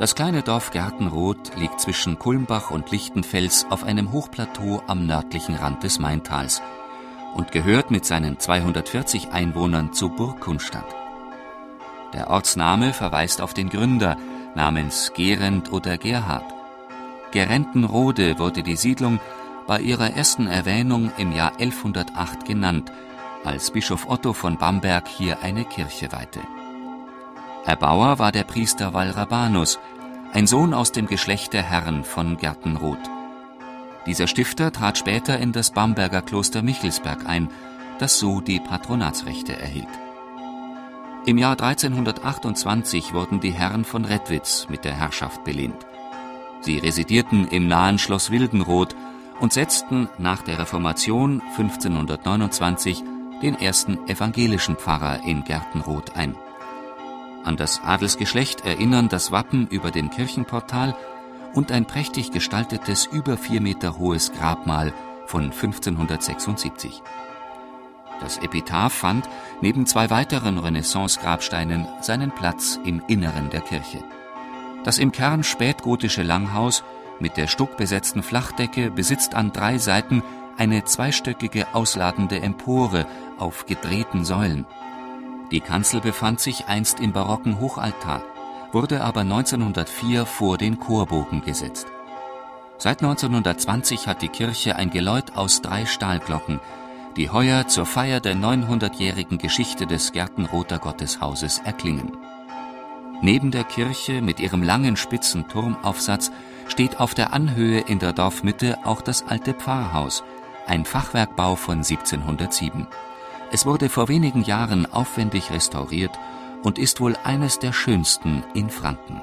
Das kleine Dorf Gärtenroth liegt zwischen Kulmbach und Lichtenfels auf einem Hochplateau am nördlichen Rand des Maintals und gehört mit seinen 240 Einwohnern zur Burg Kunstadt. Der Ortsname verweist auf den Gründer namens Gerend oder Gerhard. Gerentenrode wurde die Siedlung bei ihrer ersten Erwähnung im Jahr 1108 genannt, als Bischof Otto von Bamberg hier eine Kirche weihte. Erbauer war der Priester Wallrabanus, ein Sohn aus dem Geschlecht der Herren von Gertenroth. Dieser Stifter trat später in das Bamberger Kloster Michelsberg ein, das so die Patronatsrechte erhielt. Im Jahr 1328 wurden die Herren von Redwitz mit der Herrschaft belehnt. Sie residierten im nahen Schloss Wildenroth und setzten nach der Reformation 1529 den ersten evangelischen Pfarrer in Gertenroth ein. An das Adelsgeschlecht erinnern das Wappen über dem Kirchenportal und ein prächtig gestaltetes, über vier Meter hohes Grabmal von 1576. Das Epitaph fand neben zwei weiteren Renaissance-Grabsteinen seinen Platz im Inneren der Kirche. Das im Kern spätgotische Langhaus mit der stuckbesetzten Flachdecke besitzt an drei Seiten eine zweistöckige ausladende Empore auf gedrehten Säulen. Die Kanzel befand sich einst im barocken Hochaltar, wurde aber 1904 vor den Chorbogen gesetzt. Seit 1920 hat die Kirche ein Geläut aus drei Stahlglocken, die heuer zur Feier der 900-jährigen Geschichte des Gärtenroter Gotteshauses erklingen. Neben der Kirche mit ihrem langen spitzen Turmaufsatz steht auf der Anhöhe in der Dorfmitte auch das alte Pfarrhaus, ein Fachwerkbau von 1707. Es wurde vor wenigen Jahren aufwendig restauriert und ist wohl eines der schönsten in Franken